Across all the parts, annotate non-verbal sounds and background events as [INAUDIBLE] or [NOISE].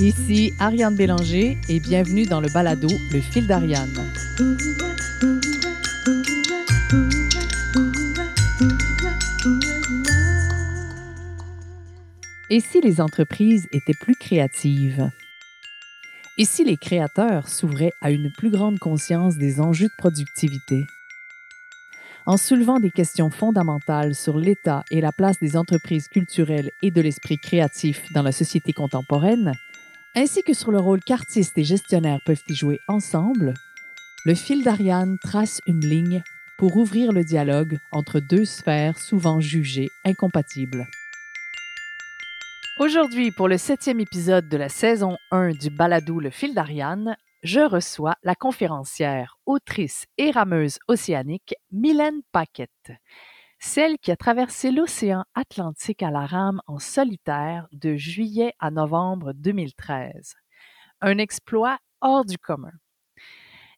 Ici Ariane Bélanger et bienvenue dans le balado Le fil d'Ariane. Et si les entreprises étaient plus créatives? Et si les créateurs s'ouvraient à une plus grande conscience des enjeux de productivité? En soulevant des questions fondamentales sur l'état et la place des entreprises culturelles et de l'esprit créatif dans la société contemporaine, ainsi que sur le rôle qu'artistes et gestionnaires peuvent y jouer ensemble, le fil d'Ariane trace une ligne pour ouvrir le dialogue entre deux sphères souvent jugées incompatibles. Aujourd'hui, pour le septième épisode de la saison 1 du balado Le fil d'Ariane, je reçois la conférencière, autrice et rameuse océanique Mylène Paquette, celle qui a traversé l'océan Atlantique à la rame en solitaire de juillet à novembre 2013. Un exploit hors du commun.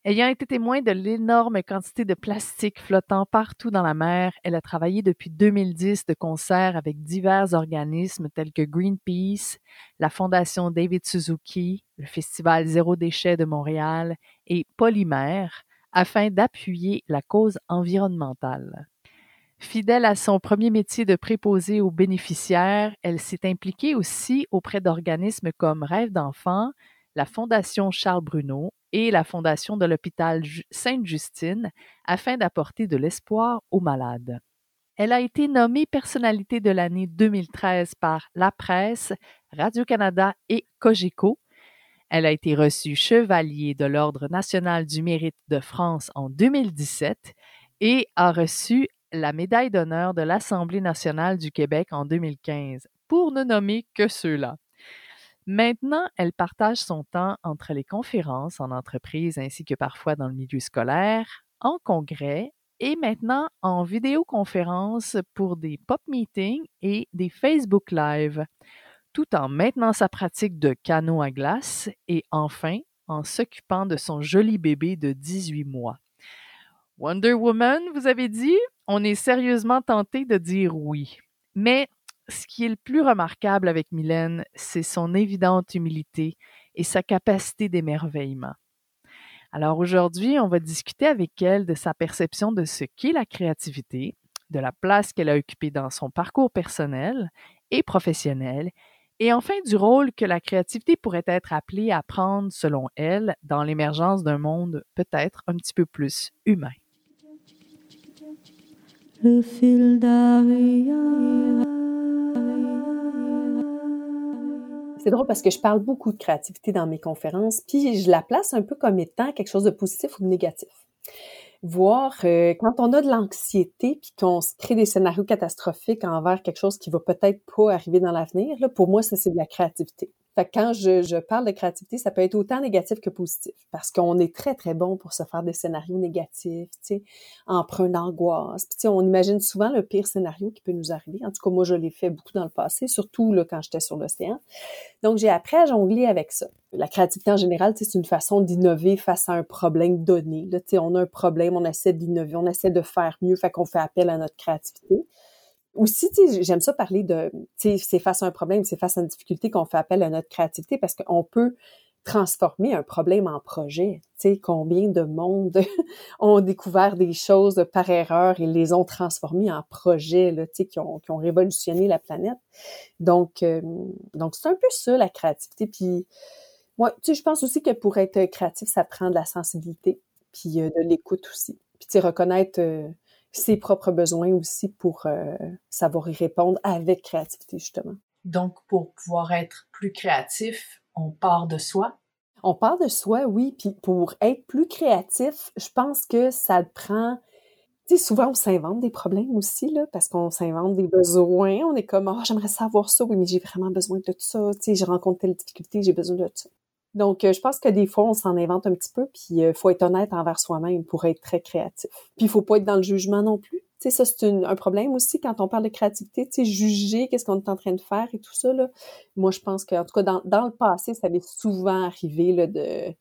Ayant été témoin de l'énorme quantité de plastique flottant partout dans la mer, elle a travaillé depuis 2010 de concert avec divers organismes tels que Greenpeace, la Fondation David Suzuki, le Festival Zéro Déchet de Montréal et Polymère afin d'appuyer la cause environnementale. Fidèle à son premier métier de préposé aux bénéficiaires, elle s'est impliquée aussi auprès d'organismes comme Rêve d'enfants, la Fondation Charles Bruno et la Fondation de l'hôpital Sainte-Justine afin d'apporter de l'espoir aux malades. Elle a été nommée personnalité de l'année 2013 par La Presse, Radio-Canada et Cogeco. Elle a été reçue chevalier de l'Ordre national du mérite de France en 2017 et a reçu la médaille d'honneur de l'Assemblée nationale du Québec en 2015, pour ne nommer que ceux-là. Maintenant, elle partage son temps entre les conférences en entreprise ainsi que parfois dans le milieu scolaire, en congrès et maintenant en vidéoconférence pour des pop meetings et des Facebook Live, tout en maintenant sa pratique de canot à glace et enfin en s'occupant de son joli bébé de 18 mois. Wonder Woman, vous avez dit? On est sérieusement tenté de dire oui. Mais ce qui est le plus remarquable avec Mylène, c'est son évidente humilité et sa capacité d'émerveillement. Alors aujourd'hui, on va discuter avec elle de sa perception de ce qu'est la créativité, de la place qu'elle a occupée dans son parcours personnel et professionnel, et enfin du rôle que la créativité pourrait être appelée à prendre, selon elle, dans l'émergence d'un monde peut-être un petit peu plus humain. C'est drôle parce que je parle beaucoup de créativité dans mes conférences, puis je la place un peu comme étant quelque chose de positif ou de négatif. Voir euh, quand on a de l'anxiété puis qu'on crée des scénarios catastrophiques envers quelque chose qui va peut-être pas arriver dans l'avenir, pour moi, ça c'est de la créativité. Quand je, je, parle de créativité, ça peut être autant négatif que positif, parce qu'on est très, très bon pour se faire des scénarios négatifs, tu sais, emprunt d'angoisse. Puis, tu sais, on imagine souvent le pire scénario qui peut nous arriver. En tout cas, moi, je l'ai fait beaucoup dans le passé, surtout là, quand j'étais sur l'océan. Donc, j'ai appris à jongler avec ça. La créativité, en général, c'est une façon d'innover face à un problème donné. Là, tu sais, on a un problème, on essaie d'innover, on essaie de faire mieux, fait qu'on fait appel à notre créativité aussi, j'aime ça parler de, c'est face à un problème, c'est face à une difficulté qu'on fait appel à notre créativité parce qu'on peut transformer un problème en projet. Tu sais, combien de monde [LAUGHS] ont découvert des choses par erreur et les ont transformées en projets, là, tu sais, qui ont, qui ont révolutionné la planète. Donc, euh, donc c'est un peu ça, la créativité. Puis, moi, tu sais, je pense aussi que pour être créatif, ça prend de la sensibilité, puis euh, de l'écoute aussi. Puis, tu reconnaître... Euh, ses propres besoins aussi pour euh, savoir y répondre avec créativité, justement. Donc, pour pouvoir être plus créatif, on part de soi? On part de soi, oui. Puis pour être plus créatif, je pense que ça prend... Tu sais, souvent, on s'invente des problèmes aussi, là, parce qu'on s'invente des besoins. On est comme, oh, j'aimerais savoir ça, oui, mais j'ai vraiment besoin de tout ça. Tu sais, j'ai rencontré telle difficulté, j'ai besoin de ça. Donc, euh, je pense que des fois, on s'en invente un petit peu, puis il euh, faut être honnête envers soi-même pour être très créatif. Puis il faut pas être dans le jugement non plus. Tu sais, ça, c'est un problème aussi quand on parle de créativité, tu sais, juger qu'est-ce qu'on est en train de faire et tout ça, là. Moi, je pense qu'en tout cas, dans, dans le passé, ça m'est souvent arrivé, de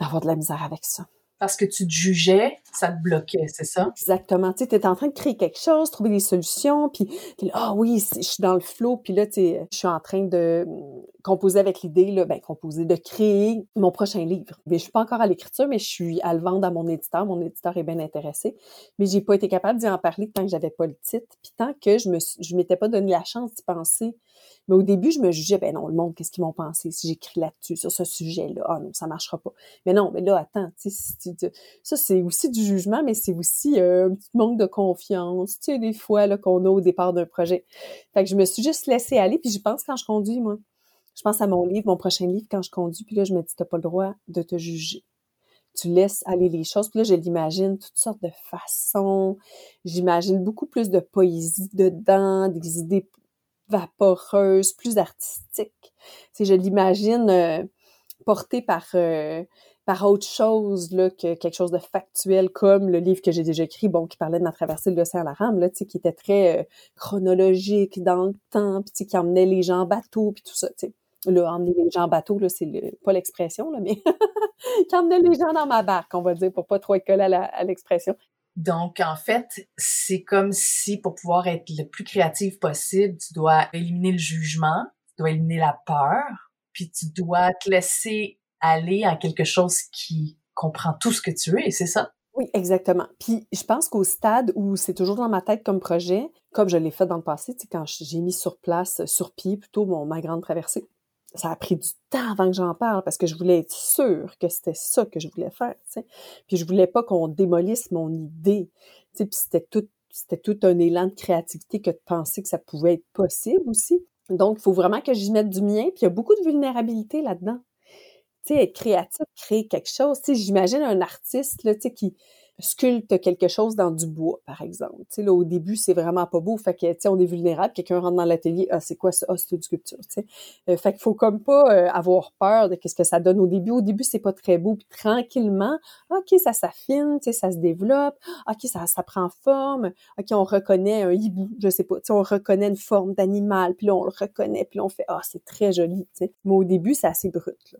d'avoir de la misère avec ça. Parce que tu te jugeais, ça te bloquait, c'est ça? Exactement. Tu es en train de créer quelque chose, trouver des solutions, puis ah oui, je suis dans le flow, puis là, tu je suis en train de hum, composer avec l'idée, là, ben, composer, de créer mon prochain livre. Mais je suis pas encore à l'écriture, mais je suis à le vendre à mon éditeur. Mon éditeur est bien intéressé. Mais j'ai pas été capable d'y en parler tant que j'avais pas le titre, puis tant que je me, je m'étais pas donné la chance d'y penser mais au début, je me jugeais, ben non, le monde, qu'est-ce qu'ils vont penser si j'écris là-dessus, sur ce sujet-là? Ah non, ça marchera pas. Mais non, mais là, attends, tu sais, ça, c'est aussi du jugement, mais c'est aussi euh, un petit manque de confiance, tu sais, des fois, là, qu'on a au départ d'un projet. Fait que je me suis juste laissée aller, puis je pense quand je conduis, moi. Je pense à mon livre, mon prochain livre, quand je conduis, puis là, je me dis, t'as pas le droit de te juger tu laisses aller les choses. Puis là, je l'imagine toutes sortes de façons. J'imagine beaucoup plus de poésie dedans, des idées vaporeuse, plus artistique. Si je l'imagine euh, portée par euh, par autre chose là, que quelque chose de factuel comme le livre que j'ai déjà écrit, bon, qui parlait de ma traversée de l'océan Laram, là, tu sais, qui était très euh, chronologique dans le temps, puis qui emmenait les gens en bateau, puis tout ça, sais. Là, emmener les gens en bateau, là, c'est pas l'expression, là, mais [LAUGHS] qui emmenait les gens dans ma barque, on va dire, pour pas trop être à l'expression. Donc, en fait, c'est comme si pour pouvoir être le plus créatif possible, tu dois éliminer le jugement, tu dois éliminer la peur, puis tu dois te laisser aller à quelque chose qui comprend tout ce que tu es, c'est ça? Oui, exactement. Puis je pense qu'au stade où c'est toujours dans ma tête comme projet, comme je l'ai fait dans le passé, tu sais, quand j'ai mis sur place, sur pied plutôt mon, ma grande traversée, ça a pris du temps avant que j'en parle parce que je voulais être sûre que c'était ça que je voulais faire, tu sais. Puis je voulais pas qu'on démolisse mon idée, tu sais, puis c'était tout c'était tout un élan de créativité que de penser que ça pouvait être possible aussi. Donc, il faut vraiment que j'y mette du mien, puis il y a beaucoup de vulnérabilité là-dedans. Être créatif, créer quelque chose. Tu j'imagine un artiste, là, tu qui, sculpte quelque chose dans du bois, par exemple. Tu sais, au début, c'est vraiment pas beau. Fait que, tu on est vulnérable. Quelqu'un rentre dans l'atelier. Ah, c'est quoi ça? Ah, c'est une sculpture, tu sais. Euh, fait qu'il faut comme pas euh, avoir peur de qu'est-ce que ça donne au début. Au début, c'est pas très beau. Puis tranquillement, OK, ça s'affine, tu sais, ça se développe. OK, ça, ça prend forme. OK, on reconnaît un hibou, je sais pas. Tu sais, on reconnaît une forme d'animal. Puis là, on le reconnaît. Puis on fait, ah, c'est très joli, tu. Mais au début, c'est assez brut.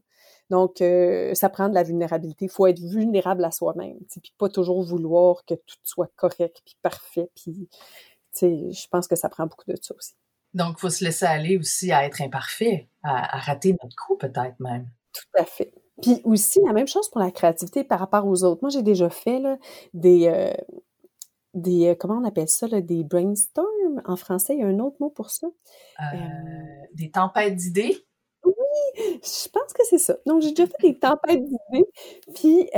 Donc, euh, ça prend de la vulnérabilité. Il faut être vulnérable à soi-même, puis pas toujours vouloir que tout soit correct, puis parfait. Puis, je pense que ça prend beaucoup de ça aussi. Donc, il faut se laisser aller aussi à être imparfait, à, rater notre coup peut-être même. Tout à fait. Puis aussi, la même chose pour la créativité par rapport aux autres. Moi, j'ai déjà fait là, des... Euh, des, euh, comment on appelle ça, là, des brainstorms en français, il y a un autre mot pour ça. des tempêtes d'idées? Je pense que c'est ça. Donc, j'ai déjà fait des tempêtes d'idées. Puis,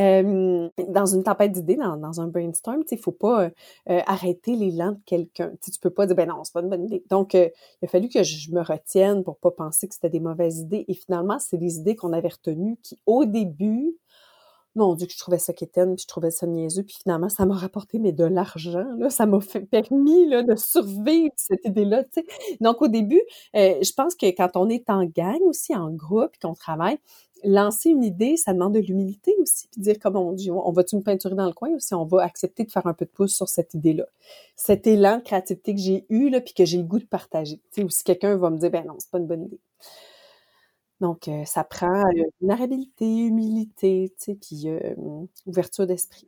dans une tempête d'idées, dans, un brainstorm, il ne faut pas euh, arrêter l'élan de quelqu'un. Tu peux pas dire, ben non, c'est pas une bonne idée. Donc, euh, il a fallu que je me retienne pour pas penser que c'était des mauvaises idées. Et finalement, c'est des idées qu'on avait retenues qui, au début, mon Dieu, que je trouvais ça quétaine, puis je trouvais ça niaiseux, puis finalement, ça m'a rapporté, mais de l'argent, là, ça m'a fait, permis, là, de survivre cette idée-là, tu sais. Donc, au début, euh, je pense que quand on est en gang aussi, en groupe, puis qu'on travaille, lancer une idée, ça demande de l'humilité aussi, puis dire, comme on dit, on va-tu me peinturer dans le coin ou si on va accepter de faire un peu de pouce sur cette idée-là? Cet élan de créativité que j'ai eu, là, puis que j'ai le goût de partager, tu sais, ou si quelqu'un va me dire, ben non, c'est pas une bonne idée. Donc, euh, ça prend euh, vulnérabilité, humilité, tu sais, puis euh, ouverture d'esprit.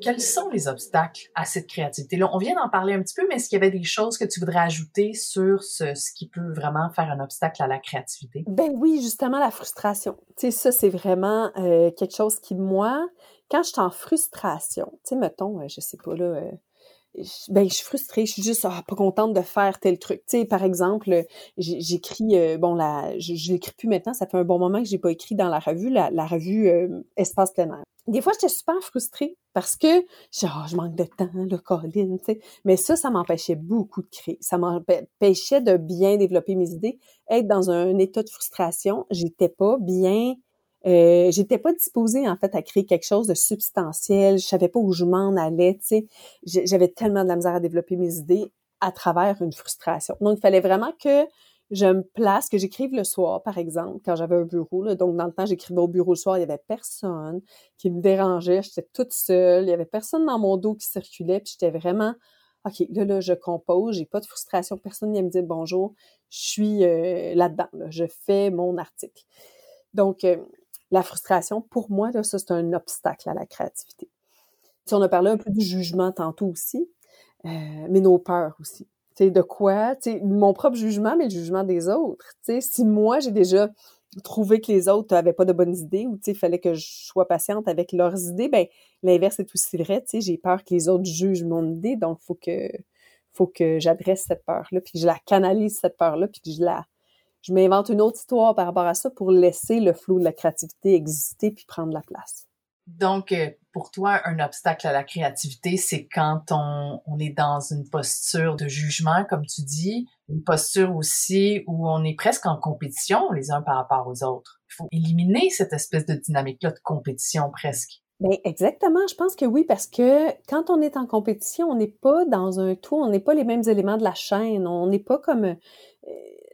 Quels sont les obstacles à cette créativité-là? On vient d'en parler un petit peu, mais est-ce qu'il y avait des choses que tu voudrais ajouter sur ce, ce qui peut vraiment faire un obstacle à la créativité? Ben oui, justement, la frustration. Tu sais, ça, c'est vraiment quelque chose qui, moi, quand je suis en frustration, tu sais, mettons, euh, je sais pas, là, euh, ben, je suis frustrée, je suis juste ah, pas contente de faire tel truc. Tu sais, par exemple, j'écris, euh, bon, la, je, je l'écris plus maintenant, ça fait un bon moment que j'ai pas écrit dans la revue, la, revue Espace plein. Des fois, j'étais super frustrée parce que genre, je manque de temps, le Colin, tu sais. Mais ça, ça m'empêchait beaucoup de créer. Ça m'empêchait de bien développer mes idées. Être dans un état de frustration, j'étais pas bien euh, j'étais pas disposée en fait à créer quelque chose de substantiel. Je savais pas où je m'en allais. Tu sais, j'avais tellement de la misère à développer mes idées à travers une frustration. Donc, il fallait vraiment que je me place, que j'écrive le soir, par exemple, quand j'avais un bureau. Là. Donc, dans le temps, j'écrivais au bureau le soir, il y avait personne qui me dérangeait. J'étais toute seule. Il y avait personne dans mon dos qui circulait. Puis j'étais vraiment OK, là, là, je compose, j'ai pas de frustration, personne vient me dire bonjour, je suis euh, là-dedans, je fais mon article. Donc, euh, la frustration, pour moi, ça, c'est un obstacle à la créativité. On a parlé un peu du jugement tantôt aussi, euh, mais nos peurs aussi. De quoi? Mon propre jugement, mais le jugement des autres. Si moi, j'ai déjà trouvé que les autres avaient pas de bonnes idées ou il fallait que je sois patiente avec leurs idées, ben l'inverse est aussi vrai. J'ai peur que les autres jugent mon idée, donc faut que faut que j'adresse cette peur-là, puis que je la canalise cette peur-là, puis que je la je m'invente une autre histoire par rapport à ça pour laisser le flou de la créativité exister puis prendre la place. Donc, euh, pour toi, un obstacle à la créativité, c'est quand on, on, est dans une posture de jugement, comme tu dis, une posture aussi où on est presque en compétition les uns par rapport aux autres. Il faut éliminer cette espèce de dynamique-là de compétition presque. Bien, exactement. Je pense que oui, parce que quand on est en compétition, on n'est pas dans un tout, on n'est pas les mêmes éléments de la chaîne, on n'est pas comme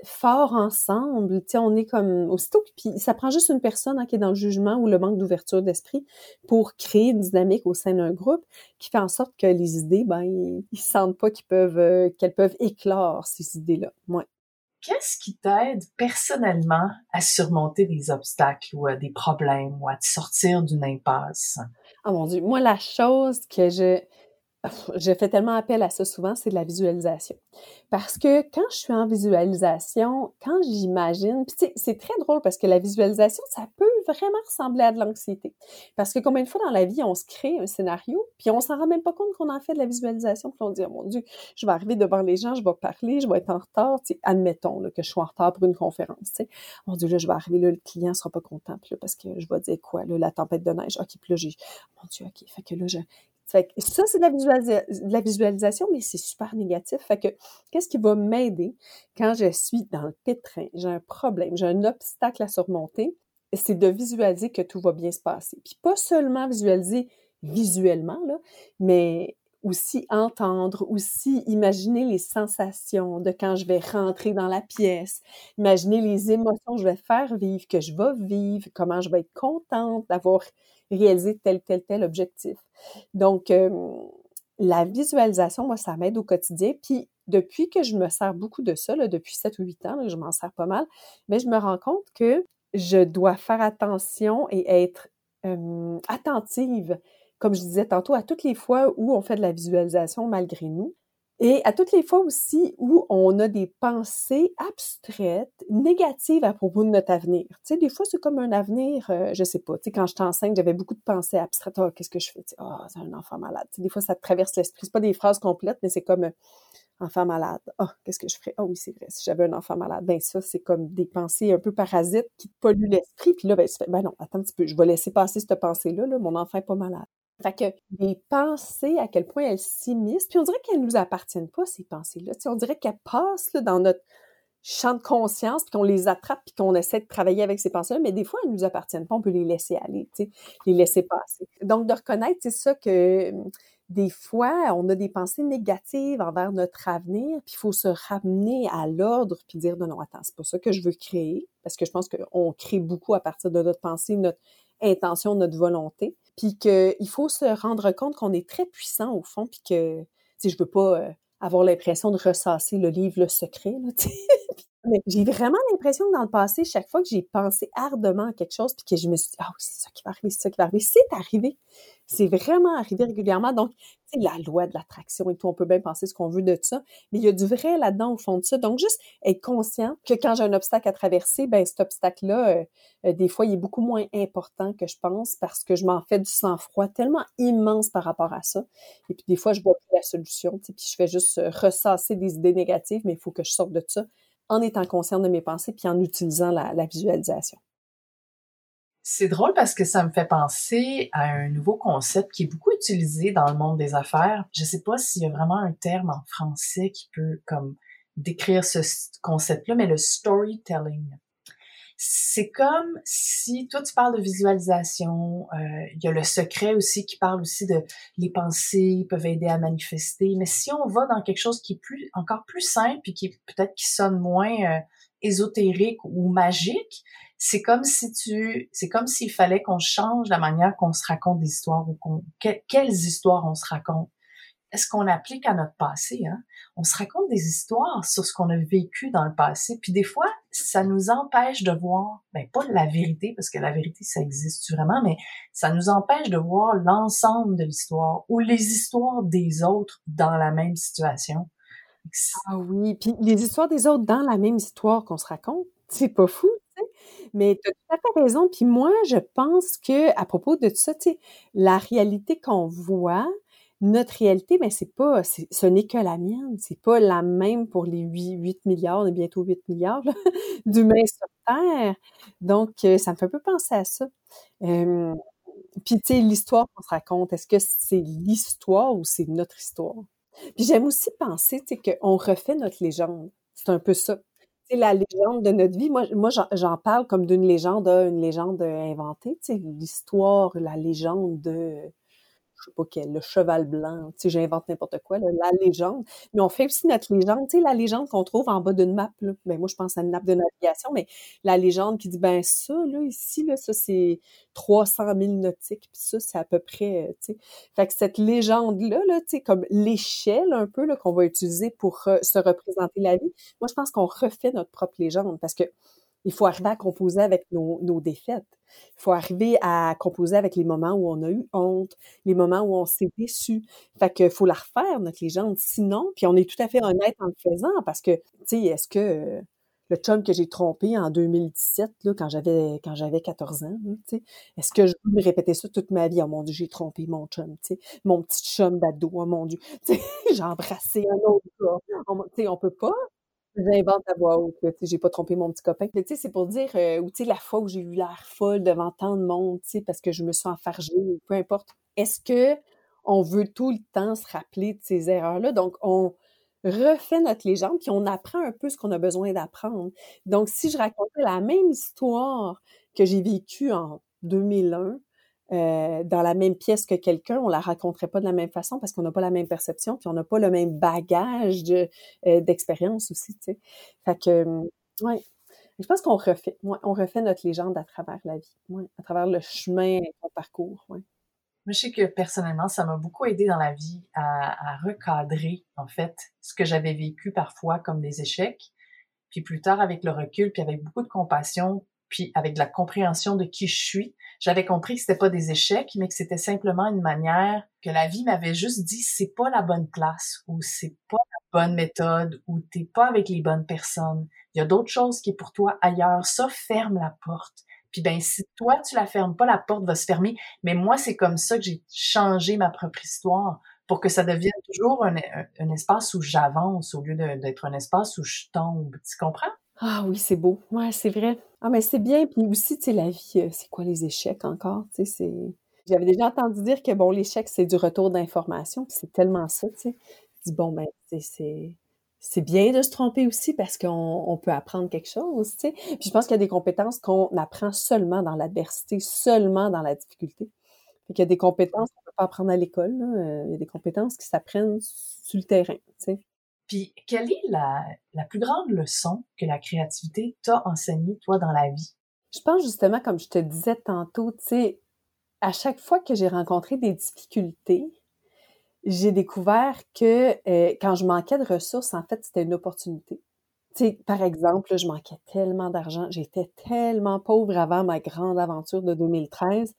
euh, fort ensemble. Tu sais, on est comme aussitôt. Puis ça prend juste une personne hein, qui est dans le jugement ou le manque d'ouverture d'esprit pour créer une dynamique au sein d'un groupe qui fait en sorte que les idées, ben, ils, sentent pas qu'ils peuvent, euh, qu'elles peuvent éclore ces idées-là. Ouais. Qu'est-ce qui t'aide personnellement à surmonter des obstacles ou à des problèmes ou à te sortir d'une impasse? Oh mon Dieu, moi, la chose que je, je fais tellement appel à ça souvent, c'est de la visualisation. Parce que quand je suis en visualisation, quand j'imagine, puis c'est très drôle parce que la visualisation, ça peut vraiment ressembler à de l'anxiété. Parce que combien de fois dans la vie, on se crée un scénario, puis on s'en rend même pas compte qu'on en fait de la visualisation, puis on dit, oh mon Dieu, je vais arriver devant les gens, je vais parler, je vais être en retard, admettons que je suis en retard pour une conférence. Mon Dieu, là, je vais arriver, là, le client sera pas content, puis là, parce que je vais dire quoi, la tempête de neige, ok, puis là, j'ai, mon Dieu, ok, fait que là, je, fait ça, c'est de, la visualisation, mais c'est super négatif. Fait que qu'est-ce qui va m'aider quand je suis dans le pétrin, j'ai un problème, j'ai un obstacle à surmonter, c'est de visualiser que tout va bien se passer. Puis pas seulement visualiser visuellement, mais aussi entendre, aussi imaginer les sensations de quand je vais rentrer dans la pièce, imaginer les émotions que je vais faire vivre, que je vais vivre, comment je vais être contente d'avoir réalisé tel, tel, tel objectif. Donc, la visualisation, moi, ça m'aide au quotidien. Puis, depuis que je me sers beaucoup de ça, depuis 7 ou 8 ans, je m'en sers pas mal, mais je me rends compte que je dois faire attention et être attentive comme je disais tantôt, à toutes les fois où on fait de la visualisation malgré nous, et à toutes les fois aussi où on a des pensées abstraites, négatives à propos de notre avenir. Tu sais, des fois, c'est comme un avenir, euh, je sais pas. Tu sais, quand je t'enseigne, j'avais beaucoup de pensées abstraites. Oh, qu'est-ce que je fais? oh, c'est un enfant malade. Tu sais, des fois, ça te traverse l'esprit. C'est pas des phrases complètes, mais c'est comme euh, enfant malade. Oh, qu'est-ce que je ferais? Oh oui, c'est vrai. Si j'avais un enfant malade, ben ça, c'est comme des pensées un peu parasites qui te polluent l'esprit. Puis là, ben, tu fais, ben non, attends un petit peu, je vais laisser passer cette pensée-là. Là, mon enfant est pas malade. Fait que les pensées, à quel point elles s'immiscent, puis on dirait qu'elles nous appartiennent pas, ces pensées-là. on dirait qu'elles passent là, dans notre champ de conscience, puis qu'on les attrape, puis qu'on essaie de travailler avec ces pensées-là, mais des fois, elles nous appartiennent pas, on peut les laisser aller, les laisser passer. Donc, de reconnaître, c'est ça que des fois, on a des pensées négatives envers notre avenir, puis il faut se ramener à l'ordre, puis dire non, non, attends, c'est pas ça que je veux créer, parce que je pense qu'on crée beaucoup à partir de notre pensée, notre intention, notre volonté puis qu'il faut se rendre compte qu'on est très puissant au fond, puis que, si je veux pas euh, avoir l'impression de ressasser le livre Le Secret, là, Mais j'ai vraiment l'impression que dans le passé, chaque fois que j'ai pensé ardemment à quelque chose, puis que je me suis dit, ah, c'est ça qui va arriver, c'est ça qui va arriver, c'est arrivé. C'est vraiment arrivé régulièrement. Donc, c'est la loi de l'attraction et tout, on peut bien penser ce qu'on veut de ça, mais il y a du vrai là-dedans au fond de ça. Donc, juste être conscient que quand j'ai un obstacle à traverser, ben cet obstacle-là, euh, euh, des fois, il est beaucoup moins important que je pense parce que je m'en fais du sang-froid tellement immense par rapport à ça. Et puis, des fois, je vois plus la solution, puis je fais juste euh, ressasser des idées négatives, mais il faut que je sorte de ça en étant conscient de mes pensées puis en utilisant la, visualisation. C'est drôle parce que ça me fait penser à un nouveau concept qui est beaucoup utilisé dans le monde des affaires. Je sais pas s'il y a vraiment un terme en français qui peut comme décrire ce concept-là, mais le storytelling c'est comme si toi tu parles de visualisation, euh, il y a le secret aussi qui parle aussi de les pensées peuvent aider à manifester, mais si on va dans quelque chose qui est plus encore plus simple et qui peut-être qui sonne moins euh, ésotérique ou magique, c'est comme si tu c'est comme s'il fallait qu'on change la manière qu'on se raconte des histoires ou qu'on quelles histoires on se raconte. Est-ce qu'on applique à notre passé? Hein? On se raconte des histoires sur ce qu'on a vécu dans le passé, puis des fois, ça nous empêche de voir, ben pas la vérité, parce que la vérité, ça existe vraiment, mais ça nous empêche de voir l'ensemble de l'histoire ou les histoires des autres dans la même situation. Ah oui, puis les histoires des autres dans la même histoire qu'on se raconte, c'est pas fou, tu sais. Mais tu as tout à fait raison. Puis moi, je pense que à propos de tout ça, tu sais, la réalité qu'on voit, notre réalité, ben c'est pas, ce n'est que la mienne. C'est pas la même pour les 8, 8 milliards, et bientôt 8 milliards [LAUGHS] d'humains sur Terre. Donc, euh, ça me fait un peu penser à ça. Euh, puis, tu sais, l'histoire qu'on se raconte, est-ce que c'est l'histoire ou c'est notre histoire? Puis j'aime aussi penser, tu sais, qu'on refait notre légende. C'est un peu ça. C'est la légende de notre vie. Moi, moi j'en parle comme d'une légende, une légende inventée, tu sais, l'histoire, la légende de je sais pas quel, le cheval blanc, tu sais, j'invente n'importe quoi, la légende. Mais on fait aussi notre légende, tu sais, la légende qu'on trouve en bas d'une map, là. Ben, moi, je pense à une map de navigation, mais la légende qui dit, ben, ça, là, ici, là, ça, c'est 300 000 nautiques, puis ça, c'est à peu près, tu sais. Fait que cette légende-là, là, tu sais, comme l'échelle, un peu, là, qu'on va utiliser pour se représenter la vie, moi, je pense qu'on refait notre propre légende, parce que il faut arriver à composer avec nos, nos défaites. Il faut arriver à composer avec les moments où on a eu honte, les moments où on s'est déçu. Fait que faut la refaire, notre légende. Sinon, puis on est tout à fait honnête en le faisant parce que, tu sais, est-ce que le chum que j'ai trompé en 2017, là, quand j'avais quand j'avais 14 ans, tu sais, est-ce que je veux me répéter ça toute ma vie? Oh mon Dieu, j'ai trompé mon chum, tu sais, mon petit chum d'ado, oh mon Dieu, [LAUGHS] tu sais, j'ai embrassé un autre gars. On, tu sais, on peut pas, J'invente à voix haute, tu j'ai pas trompé mon petit copain. Mais tu sais, c'est pour dire, euh, ou tu sais, la fois où j'ai eu l'air folle devant tant de monde, tu sais, parce que je me suis enfargée, peu importe. Est-ce que on veut tout le temps se rappeler de ces erreurs-là? Donc, on refait notre légende, puis on apprend un peu ce qu'on a besoin d'apprendre. Donc, si je racontais la même histoire que j'ai vécue en 2001, euh, dans la même pièce que quelqu'un, on la raconterait pas de la même façon parce qu'on n'a pas la même perception, puis on n'a pas le même bagage de, euh, d'expérience aussi, tu sais. Fait que, hum, ouais. Je pense qu'on refait, on refait notre légende à travers la vie, ouais, à travers le chemin qu'on parcourt, ouais. Moi, je sais que personnellement, ça m'a beaucoup aidé dans la vie à, à recadrer, en fait, ce que j'avais vécu parfois comme des échecs. Puis plus tard, avec le recul, puis avec beaucoup de compassion, puis avec de la compréhension de qui je suis, j'avais compris que c'était pas des échecs, mais que c'était simplement une manière que la vie m'avait juste dit c'est pas la bonne place ou c'est pas la bonne méthode ou t'es pas avec les bonnes personnes. Il y a d'autres choses qui est pour toi ailleurs. Ça ferme la porte. Puis ben si toi tu la fermes pas, la porte va se fermer. Mais moi c'est comme ça que j'ai changé ma propre histoire pour que ça devienne toujours un, un espace où j'avance au lieu d'être un espace où je tombe. Tu comprends? Ah oui, c'est beau. Ouais, c'est vrai. Ah, mais c'est bien. Puis aussi, tu sais, la vie, euh, c'est quoi les échecs encore? Tu sais, c'est... J'avais déjà entendu dire que, bon, l'échec, c'est du retour d'information. Puis c'est tellement ça, tu sais. Dis, bon, ben, c'est... C'est bien de se tromper aussi parce qu'on on peut apprendre quelque chose, tu sais. Puis je pense qu'il y a des compétences qu'on apprend seulement dans l'adversité, seulement dans la difficulté. Fait qu'il y a des compétences qu'on peut pas apprendre à l'école, euh, Il y a des compétences qui s'apprennent sur le terrain, tu sais. Puis, quelle est la, plus grande leçon que la créativité t'a enseignée, toi, dans la vie? Je pense justement, comme je te disais tantôt, tu sais, à chaque fois que j'ai rencontré des difficultés, j'ai découvert que euh, quand je manquais de ressources, en fait, c'était une opportunité. Tu sais, par exemple, je manquais tellement d'argent, j'étais tellement pauvre avant ma grande aventure de 2013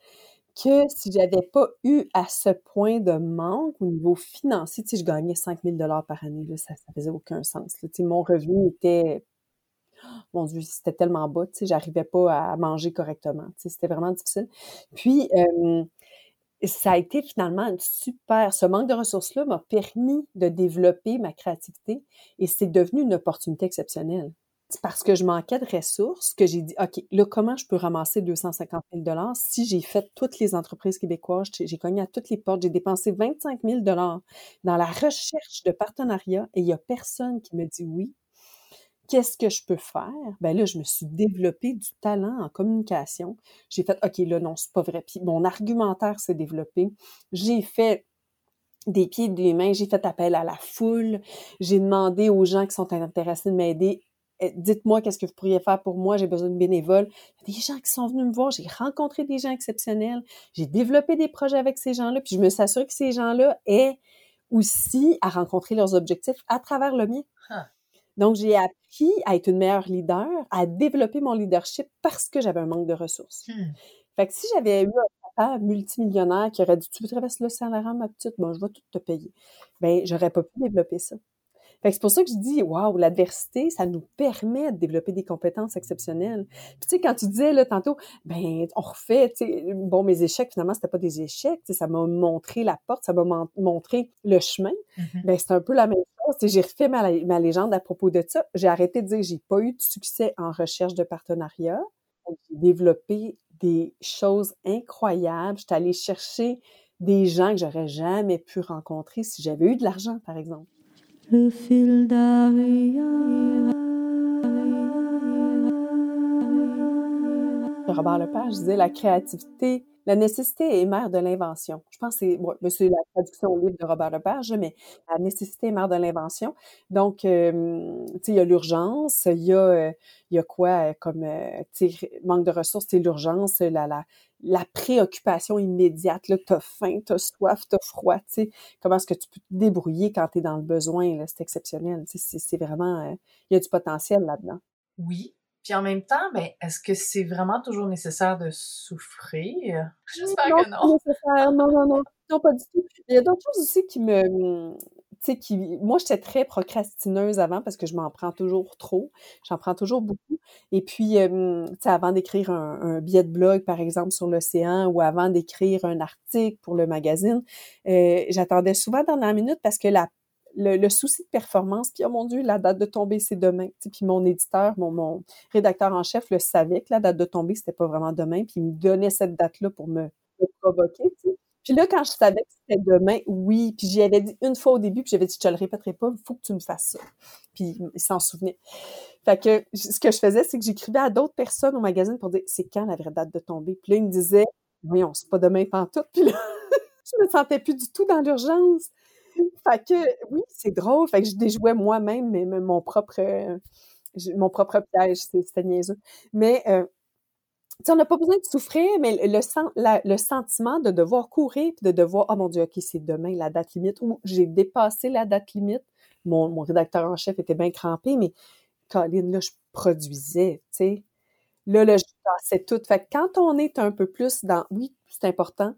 que si j'avais pas eu à ce point de manque au niveau financier, tu sais, je gagnais 5000 dollars par année, ça, faisait aucun sens. Mon revenu était, mon Dieu, c'était tellement bas, tu sais, j'arrivais pas à manger correctement. C'était vraiment difficile. Puis, ça a été finalement super. Ce manque de ressources-là m'a permis de développer ma créativité et c'est devenu une opportunité exceptionnelle parce que je manquais de ressources que j'ai dit, OK, là, comment je peux ramasser 250 000 si j'ai fait toutes les entreprises québécoises, j'ai cogné à toutes les portes, j'ai dépensé 25 000 dans la recherche de partenariat et il y a personne qui me dit oui. Qu'est-ce que je peux faire? Ben là, je me suis développé du talent en communication. J'ai fait, OK, là, non, c'est pas vrai. Puis mon argumentaire s'est développé. J'ai fait des pieds et des mains, j'ai fait appel à la foule, j'ai demandé aux gens qui sont intéressés de m'aider dites-moi qu'est-ce que vous pourriez faire pour moi, j'ai besoin de bénévoles. Il y a des gens qui sont venus me voir, j'ai rencontré des gens exceptionnels, j'ai développé des projets avec ces gens-là, puis je me suis assurée que ces gens-là aient aussi à rencontrer leurs objectifs à travers le mien. Ah. Donc, j'ai appris à être une meilleure leader, à développer mon leadership parce que j'avais un manque de ressources. Hmm. Fait que si j'avais eu un papa multimillionnaire qui aurait dit Tu veux traverser l'océan ma petite, bon, je vais tout te payer. Ben, j'aurais pas pu développer ça. Fait que c'est pour ça que je dis, waouh, l'adversité, ça nous permet de développer des compétences exceptionnelles. Puis tu sais, quand tu disais là tantôt, ben on refait, tu sais, bon, mes échecs finalement c'était pas des échecs, tu sais, ça m'a montré la porte, ça m'a montré le chemin. Ben c'est un peu la même chose. J'ai refait ma, ma légende à propos de ça. J'ai arrêté de dire j'ai pas eu de succès en recherche de partenariat. J'ai développé des choses incroyables. J'étais allée chercher des gens que j'aurais jamais pu rencontrer si j'avais eu de l'argent, par exemple. Le fil Robert Lepage disait la créativité, la nécessité est mère de l'invention. Je pense que c'est, bon, c'est la traduction au livre de Robert Lepage, mais la nécessité est mère de l'invention. Donc, euh, tu sais, il y a l'urgence, il y a, euh, y a quoi comme, euh, tu sais, manque de ressources, c'est l'urgence, la, la, la préoccupation immédiate, là, t'as faim, t'as soif, t'as froid, tu sais, comment est-ce que tu peux te débrouiller quand t'es dans le besoin, là, c'est exceptionnel, sais, c'est vraiment, euh, il y a du potentiel là-dedans. Oui, puis en même temps, ben, est-ce que c'est vraiment toujours nécessaire de souffrir? J'espère que non. Nécessaire. Non, non, non, non, pas du tout. Il y a d'autres choses aussi qui me, tu sais, qui, moi, j'étais très procrastineuse avant parce que je m'en prends toujours trop. J'en prends toujours beaucoup. Et puis, tu sais, avant d'écrire un, billet de blog, par exemple, sur l'océan ou avant d'écrire un article pour le magazine, euh, j'attendais souvent dans la minute parce que la le, souci de performance, puis oh mon Dieu, la date de tomber, c'est demain. Puis mon éditeur, mon, rédacteur en chef le savait que la date de tomber, c'était pas vraiment demain, puis il me donnait cette date-là pour me, provoquer. Puis là, quand je savais que c'était demain, oui. Puis j'y avais dit une fois au début, puis j'avais dit, je te le répéterai pas, il faut que tu me fasses ça. Puis il s'en souvenait. Fait que ce que je faisais, c'est que j'écrivais à d'autres personnes au magazine pour dire, c'est quand la vraie date de tomber? Puis là, ils me disaient, voyons, c'est pas demain pantoute. Puis là, [LAUGHS] je me sentais plus du tout dans l'urgence. Fait que, oui, c'est drôle. Fait que je déjouais moi-même mon propre, mon propre piège. C'était niaiseux. Mais, euh, on n'a pas besoin de souffrir, mais le, le sentiment de devoir courir de devoir, oh mon Dieu, OK, c'est demain la date limite, ou j'ai dépassé la date limite. Mon, mon rédacteur en chef était bien crampé, mais Colin, là, je produisais, tu sais. Là, là, je passais tout. Fait que quand on est un peu plus dans, oui, c'est important,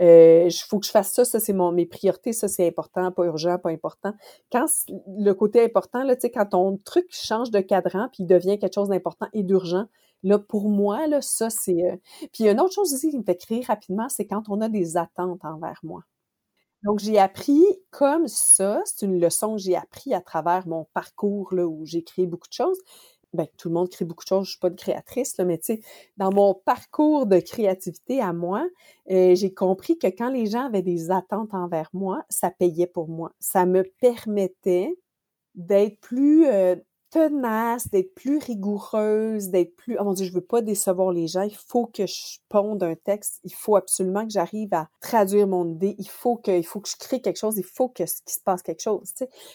il euh, faut que je fasse ça, ça c'est mon mes priorités, ça c'est important, pas urgent, pas important. Quand le côté important, là, tu sais, quand ton truc change de cadran puis il devient quelque chose d'important et d'urgent, Là, pour moi, là, ça, c'est... Euh, puis une autre chose aussi qui me fait crier rapidement, c'est quand on a des attentes envers moi. Donc, j'ai appris comme ça, c'est une leçon que j'ai appris à travers mon parcours où j'ai créé beaucoup de choses. Bien, tout le monde crée beaucoup de choses, je suis pas de créatrice, là, mais tu sais, dans mon parcours de créativité à moi, euh, j'ai compris que quand les gens avaient des attentes envers moi, ça payait pour moi. Ça me permettait d'être plus euh, tenace, d'être plus rigoureuse, d'être plus oh mon dieu, je veux pas décevoir les gens, il faut que je ponde un texte, il faut absolument que j'arrive à traduire mon idée, il faut que il faut que je crée quelque chose, il faut que qu'il se passe quelque chose.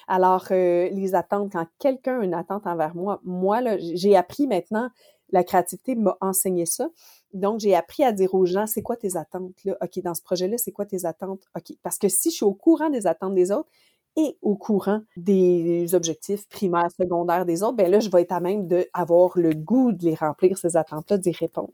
Alors euh, les attentes quand quelqu'un a une attente envers moi, moi là, j'ai appris maintenant la créativité m'a enseigné ça. Donc, j'ai appris à dire aux gens, c'est quoi tes attentes là? OK, dans ce projet-là, c'est quoi tes attentes? OK. Parce que si je suis au courant des attentes des autres, et au courant des objectifs primaires, secondaires des autres, ben là, je vais être à même d'avoir le goût de les remplir, ces attentes-là, d'y répondre.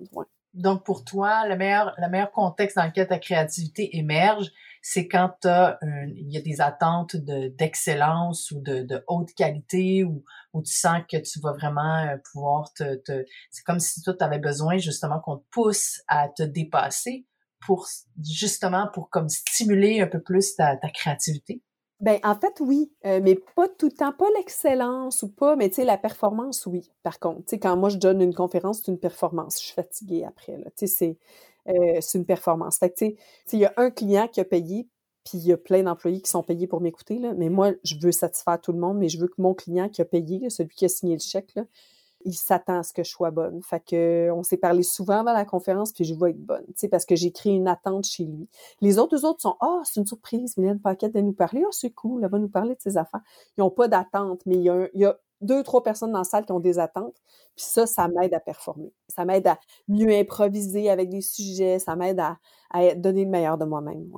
Donc, pour toi, le meilleur, le meilleur contexte dans lequel ta créativité émerge, c'est quand il y a des attentes d'excellence ou de, haute qualité ou, où tu sens que tu vas vraiment euh, pouvoir te... c'est comme si toi, tu avais besoin justement qu'on te pousse à te dépasser pour justement pour comme stimuler un peu plus ta créativité? Ben, en fait, oui, euh, mais pas tout le temps, pas l'excellence ou pas, mais tu sais, la performance, oui, par contre. Tu sais, quand moi, je donne une conférence, c'est une performance. Je suis fatiguée après, là. Tu sais, c'est, euh, une performance. Fait tu sais, il y a un client qui a payé, puis il y a plein d'employés qui sont payés pour m'écouter, là. Mais moi, je veux satisfaire tout le monde, mais je veux que mon client qui a payé, celui qui a signé le chèque, il s'attend à ce que je sois bonne. Fait que on s'est parlé souvent avant la conférence, puis je vais être bonne, tu parce que j'ai créé une attente chez lui. Les autres, autres sont, ah, c'est une surprise, Mylène Paquette de nous parler, ah, c'est cool, elle va nous parler de ses affaires. Ils n'ont pas d'attente, mais il y, a deux, trois personnes dans la salle qui ont des attentes, puis ça, ça m'aide à performer. Ça m'aide à mieux improviser avec des sujets, ça m'aide à, donner le meilleur de moi-même.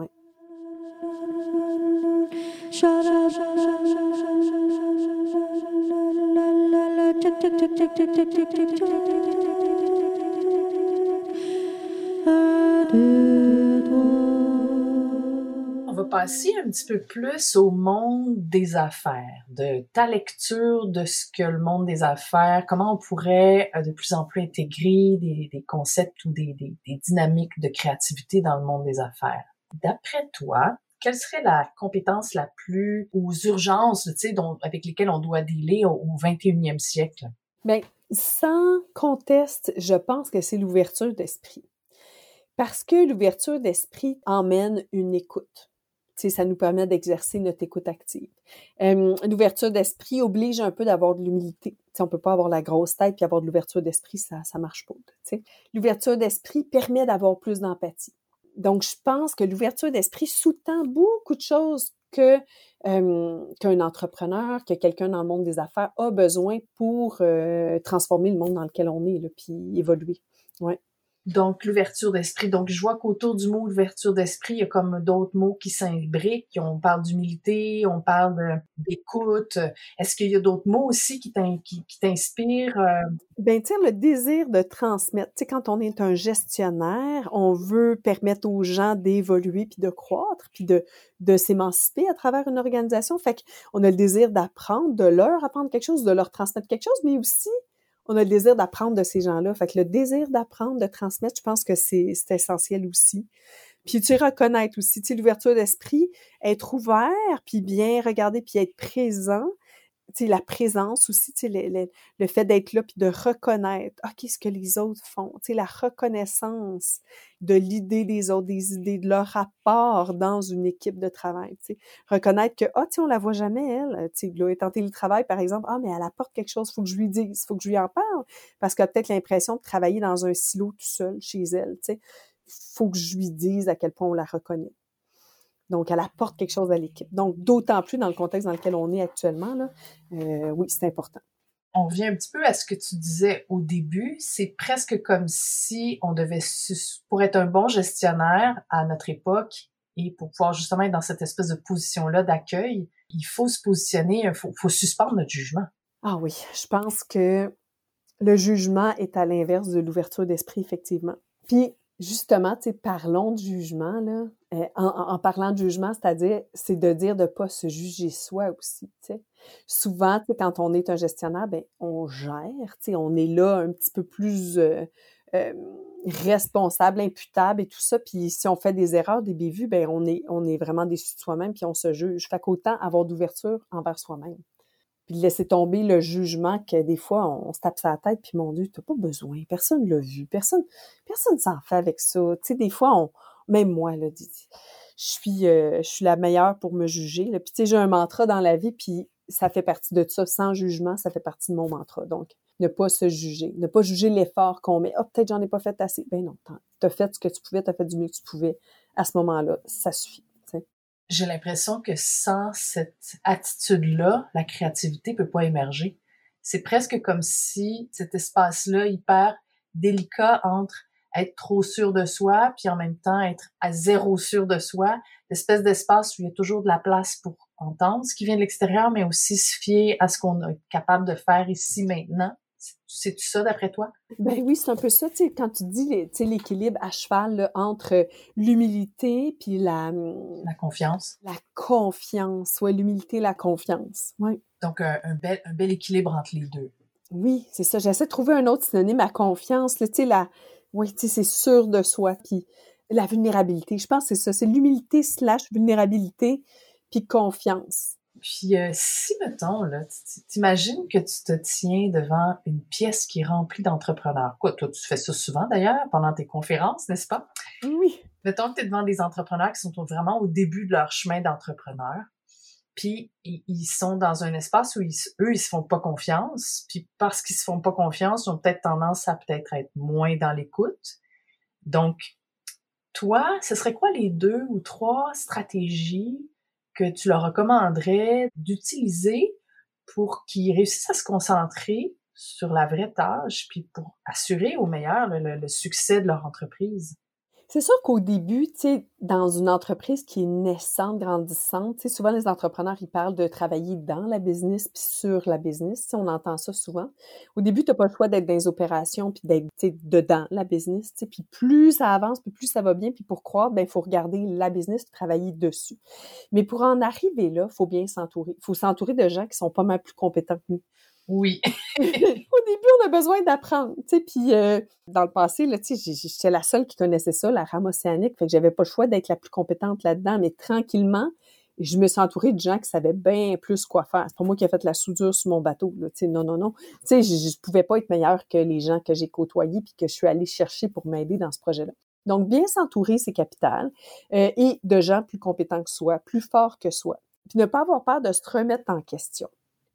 On va passer un petit peu plus au monde des affaires, de ta lecture de ce que le monde des affaires, comment on pourrait euh, de plus en plus intégrer des, concepts ou des dynamiques de créativité dans le monde des affaires. D'après toi, quelle serait la compétence la plus aux urgences, tu sais, avec lesquelles on doit dealer au, au 21e siècle? Bien, sans conteste, je pense que c'est l'ouverture d'esprit. Parce que l'ouverture d'esprit emmène une écoute. Tu sais, ça nous permet d'exercer notre écoute active. L'ouverture d'esprit oblige un peu d'avoir de l'humilité. Sais, on peut pas avoir la grosse tête puis avoir de l'ouverture d'esprit, ça ça marche pas. L'ouverture d'esprit permet d'avoir plus d'empathie. Donc, je pense que l'ouverture d'esprit sous-tend beaucoup de choses que qu'un entrepreneur, que quelqu'un dans le monde des affaires a besoin pour transformer le monde dans lequel on est, puis évoluer. Ouais. Donc, l'ouverture d'esprit. Donc, je vois qu'autour du mot ouverture d'esprit, il y a comme d'autres mots qui s'imbriquent. On parle d'humilité, on parle d'écoute. Est-ce qu'il y a d'autres mots aussi qui t'inspirent? Euh? Ben, sais, le désir de transmettre. Tu sais, quand on est un gestionnaire, on veut permettre aux gens d'évoluer puis de croître puis de, de s'émanciper à travers une organisation. Fait qu'on a le désir d'apprendre, de leur apprendre quelque chose, de leur transmettre quelque chose, mais aussi on a le désir d'apprendre de ces gens-là. Fait que le désir d'apprendre, de transmettre, je pense que c'est essentiel aussi. Puis tu reconnaître aussi, tu l'ouverture d'esprit, être ouvert, puis bien regarder, puis être présent, la présence aussi, le, le, le fait d'être là puis de reconnaître, ah, qu'est-ce ce que les autres font, la reconnaissance de l'idée des autres, des idées, de leur rapport dans une équipe de travail, tu sais. Reconnaître que, ah, sais, on la voit jamais, elle, tu sais, là, étant télétravail, par exemple, ah, mais elle apporte quelque chose, faut que je lui dise, faut que je lui en parle, parce qu'elle a peut-être l'impression de travailler dans un silo tout seul chez elle, sais. Faut que je lui dise à quel point on la reconnaît. Donc, elle apporte quelque chose à l'équipe. Donc, d'autant plus dans le contexte dans lequel on est actuellement, là, euh, oui, c'est important. On revient un petit peu à ce que tu disais au début. C'est presque comme si on devait, pour être un bon gestionnaire à notre époque et pour pouvoir justement être dans cette espèce de position-là d'accueil, il faut se positionner, il faut, faut suspendre notre jugement. Ah oui, je pense que le jugement est à l'inverse de l'ouverture d'esprit, effectivement. Puis, justement, tu sais, parlons de jugement, là. Euh, en, parlant de jugement, c'est-à-dire, c'est de dire de pas se juger soi aussi. Souvent, quand on est un gestionnaire, ben, on gère, on est là un petit peu plus euh, euh, responsable, imputable et tout ça. Puis si on fait des erreurs, des bévues, ben, on est, on est vraiment déçu de soi-même puis on se juge. Fait qu'autant avoir d'ouverture envers soi-même puis laisser tomber le jugement que des fois on, se tape la tête puis mon Dieu t'as pas besoin personne l'a vu personne personne s'en fait avec ça sais des fois on même moi là je suis euh, je suis la meilleure pour me juger là. puis tu sais j'ai un mantra dans la vie puis ça fait partie de ça. Sans jugement ça fait partie de mon mantra. Donc ne pas se juger ne pas juger l'effort qu'on met. Oh peut-être j'en ai pas fait assez. Ben non t'as fait ce que tu pouvais t'as fait du mieux que tu pouvais. À ce moment-là ça suffit j'ai l'impression que sans cette attitude-là, la créativité peut pas émerger. C'est presque comme si cet espace-là hyper délicat entre être trop sûr de soi, puis en même temps être à zéro sûr de soi, l'espèce d'espace où il y a toujours de la place pour entendre ce qui vient de l'extérieur, mais aussi se fier à ce qu'on est capable de faire ici maintenant. C'est tout ça d'après toi? Ben oui, c'est un peu ça. Tu sais, quand tu dis l'équilibre à cheval là, entre l'humilité puis la... La confiance. La confiance, ouais, l'humilité, la confiance. Ouais. Donc, un, un, bel, un bel équilibre entre les deux. Oui, c'est ça. J'essaie de trouver un autre synonyme à confiance. Tu sais, la... Oui, tu sais, c'est sûr de soi. Puis la vulnérabilité, je pense que c'est ça. C'est l'humilité slash vulnérabilité puis confiance. Puis euh, si, mettons, là, t'imagines que tu te tiens devant une pièce qui est remplie d'entrepreneurs. Quoi, toi, tu fais ça souvent d'ailleurs pendant tes conférences, n'est-ce pas? Oui. Mettons que tu es devant des entrepreneurs qui sont vraiment au début de leur chemin d'entrepreneur. Puis ils sont dans un espace où eux, ils se font pas confiance. Puis parce qu'ils se font pas confiance, ils ont peut-être tendance à peut-être être moins dans l'écoute. Donc, toi, ce serait quoi les deux ou trois stratégies que tu leur recommanderais d'utiliser pour qu'ils réussissent à se concentrer sur la vraie tâche, puis pour assurer au meilleur le, le succès de leur entreprise? C'est sûr qu'au début, tu sais, dans une entreprise qui est naissante, grandissante, tu sais, souvent les entrepreneurs, ils parlent de travailler dans la business puis sur la business. Sais, on entend ça souvent. Au début, tu n'as pas le choix d'être dans les opérations puis d'être, tu sais, dedans la business. Puis plus ça avance, puis plus ça va bien, puis pour croire, ben il faut regarder la business, travailler dessus. Mais pour en arriver là, faut bien s'entourer. Faut s'entourer de gens qui sont pas mal plus compétents que nous. Oui. [LAUGHS] Au début, on a besoin d'apprendre, puis euh, dans le passé, j'étais la seule qui connaissait ça, la rame océanique, fait que j'avais pas le choix d'être la plus compétente là-dedans, mais tranquillement, je me suis entourée de gens qui savaient bien plus quoi faire. C'est pas moi qui ai fait la soudure sur mon bateau, là, non, non, non. Je, je pouvais pas être meilleure que les gens que j'ai côtoyés puis que je suis allée chercher pour m'aider dans ce projet-là. Donc, bien s'entourer, c'est capital, euh, et de gens plus compétents que soi, plus forts que soi. Puis ne pas avoir peur de se remettre en question.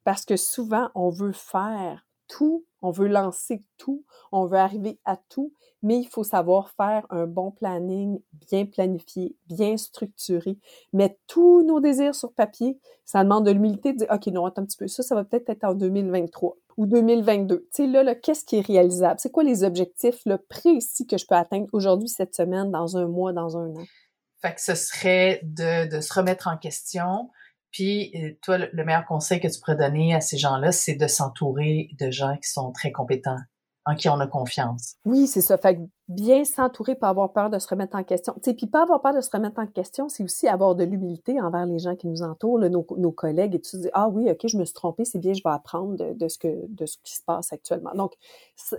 Parce que souvent, on veut faire tout, on veut lancer tout, on veut arriver à tout, mais il faut savoir faire un bon planning, bien planifié, bien structuré, mettre tous nos désirs sur papier. Ça demande de l'humilité de dire, OK, non, attends un petit peu, ça, ça va peut-être être en 2023 ou 2022. Tu sais, là, là qu'est-ce qui est réalisable? C'est quoi les objectifs là, précis que je peux atteindre aujourd'hui, cette semaine, dans un mois, dans un an? Fait que ce serait de, de se remettre en question, puis, euh, toi, le meilleur conseil que tu pourrais donner à ces gens-là, c'est de s'entourer de gens qui sont très compétents, en qui on a confiance. Oui, c'est ça. Fait que bien s'entourer, pas avoir peur de se remettre en question. Tu sais, puis pas avoir peur de se remettre en question, c'est aussi avoir de l'humilité envers les gens qui nous entourent, nos, collègues, et tu dis ah oui, ok, je me suis trompée, c'est bien, je vais apprendre de, ce que de ce qui se passe actuellement. Donc,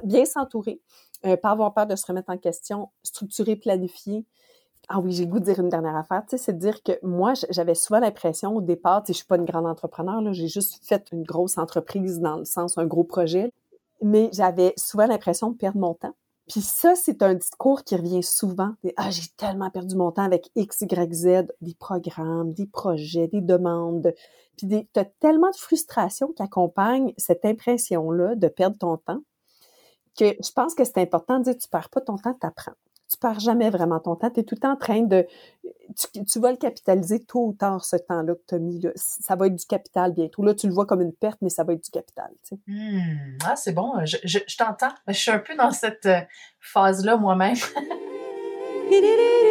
bien s'entourer, euh, pas avoir peur de se remettre en question, structurer, planifier. Ah oui, j'ai goût de dire une dernière affaire, tu sais, c'est de dire que moi, j'avais souvent l'impression au départ, tu sais, je suis pas une grande entrepreneur, là, j'ai juste fait une grosse entreprise dans le sens, un gros projet, mais j'avais souvent l'impression de perdre mon temps. Puis ça, c'est un discours qui revient souvent. Ah, j'ai tellement perdu mon temps avec X, Y, Z, des programmes, des projets, des demandes. Puis tu as tellement de frustration qui accompagne cette impression-là de perdre ton temps que je pense que c'est important de dire tu perds pas ton temps, tu apprends tu perds jamais vraiment ton temps. Tu es tout le temps en train de... Tu, vas le capitaliser tôt ou tard, ce temps-là que tu as mis. Là. Ça va être du capital bientôt. Là, tu le vois comme une perte, mais ça va être du capital. Mmh. Ah, c'est bon. Je, je, je t'entends. Je suis un peu dans cette euh, phase-là moi-même. [LAUGHS]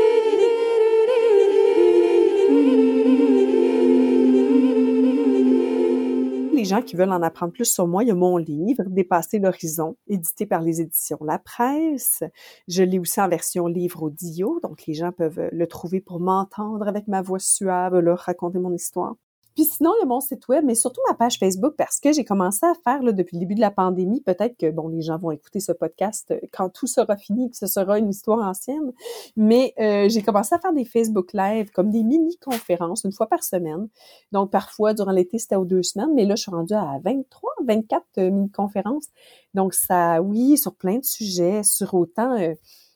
qui veulent en apprendre plus sur moi, il y a mon livre, Dépasser l'horizon, édité par les éditions La Presse. Je l'ai aussi en version livre audio, donc les gens peuvent le trouver pour m'entendre avec ma voix suave, leur raconter mon histoire. Puis sinon, il y a mon site web, mais surtout ma page Facebook parce que j'ai commencé à faire là, depuis le début de la pandémie. Peut-être que bon, les gens vont écouter ce podcast euh, quand tout sera fini, que ce sera une histoire ancienne. Mais euh, j'ai commencé à faire des Facebook Live comme des mini-conférences une fois par semaine. Donc parfois durant l'été c'était aux deux semaines, mais là je suis rendue à 23, 24 euh, mini-conférences. Donc ça, oui, sur plein de sujets, sur autant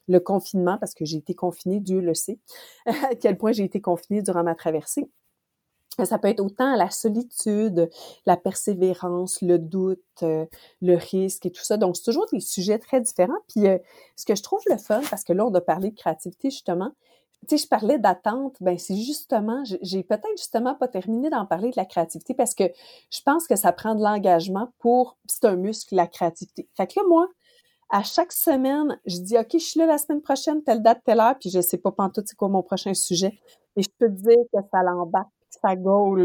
le confinement parce que j'ai été confinée, Dieu le sait, [LAUGHS] à quel point j'ai été confinée durant ma traversée ça peut être autant la solitude, la persévérance, le doute, euh, le risque et tout ça. Donc, c'est toujours des sujets très différents. Puis, euh, ce que je trouve le fun, parce que là, on a parlé de créativité, justement, tu sais, je parlais d'attente, ben c'est justement, j'ai peut-être justement pas terminé d'en parler de la créativité parce que je pense que ça prend de l'engagement pour, c'est un muscle, la créativité. Fait que là, moi, à chaque semaine, je dis, OK, je suis là la semaine prochaine, telle date, telle heure, puis je sais pas pantoute c'est quoi mon prochain sujet. Et je peux te dire que ça l'embarque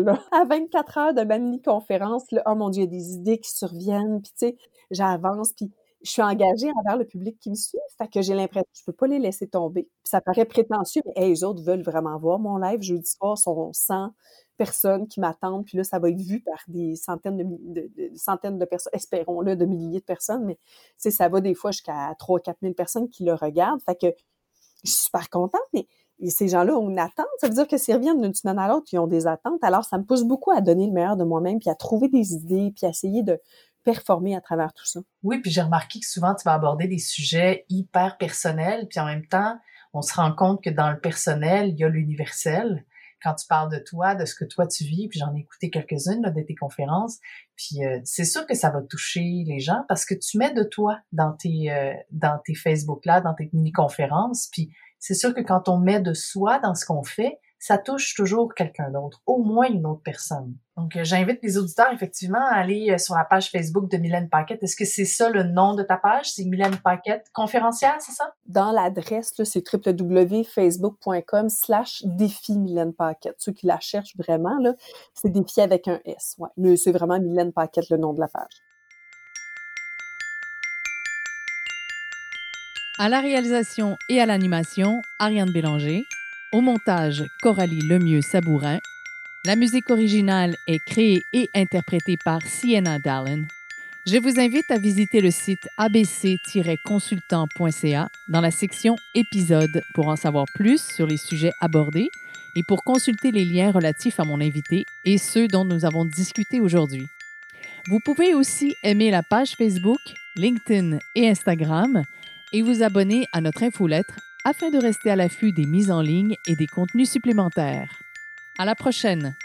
[LAUGHS] À 24 heures de ma mini-conférence, oh mon Dieu, il y a des idées qui surviennent, puis tu sais, j'avance, puis je suis engagée envers le public qui me suit, fait que j'ai l'impression que je peux pas les laisser tomber. Ça paraît prétentieux, mais les autres veulent vraiment voir mon live. Jeudi soir, sont 100 personnes qui m'attendent, puis là, ça va être vu par des centaines de, centaines de personnes, espérons-le, de milliers de personnes, mais ça va des fois jusqu'à 3 4 000 personnes qui le regardent, fait que je suis super contente, et ces gens-là ont une attente. Ça veut dire que s'ils reviennent d'une semaine à l'autre, ils ont des attentes. Alors, ça me pousse beaucoup à donner le meilleur de moi-même, puis à trouver des idées, puis à essayer de performer à travers tout ça. Oui, puis j'ai remarqué que souvent, tu vas aborder des sujets hyper personnels, puis en même temps, on se rend compte que dans le personnel, il y a l'universel. Quand tu parles de toi, de ce que toi tu vis, puis j'en ai écouté quelques-unes de tes conférences, puis euh, c'est sûr que ça va toucher les gens parce que tu mets de toi dans tes euh, dans tes Facebook là, dans tes mini conférences, puis c'est sûr que quand on met de soi dans ce qu'on fait, ça touche toujours quelqu'un d'autre, au moins une autre personne. Donc, euh, j'invite les auditeurs, effectivement, à aller euh, sur la page Facebook de Mylène Paquette. Est-ce que c'est ça le nom de ta page? C'est Mylène Paquette, conférencière, c'est ça? Dans l'adresse, c'est www.facebook.com slash défi Mylène Paquette. Ceux qui la cherchent vraiment, c'est défi avec un S. Ouais. Mais c'est vraiment Mylène Paquette, le nom de la page. À la réalisation et à l'animation, Ariane Bélanger. Au montage, Coralie Lemieux-Sabourin. La musique originale est créée et interprétée par Sienna Dallin. Je vous invite à visiter le site abc-consultant.ca dans la section Épisodes pour en savoir plus sur les sujets abordés et pour consulter les liens relatifs à mon invité et ceux dont nous avons discuté aujourd'hui. Vous pouvez aussi aimer la page Facebook, LinkedIn et Instagram et vous abonner à notre infolettre afin de rester à l'affût des mises en ligne et des contenus supplémentaires. À la prochaine!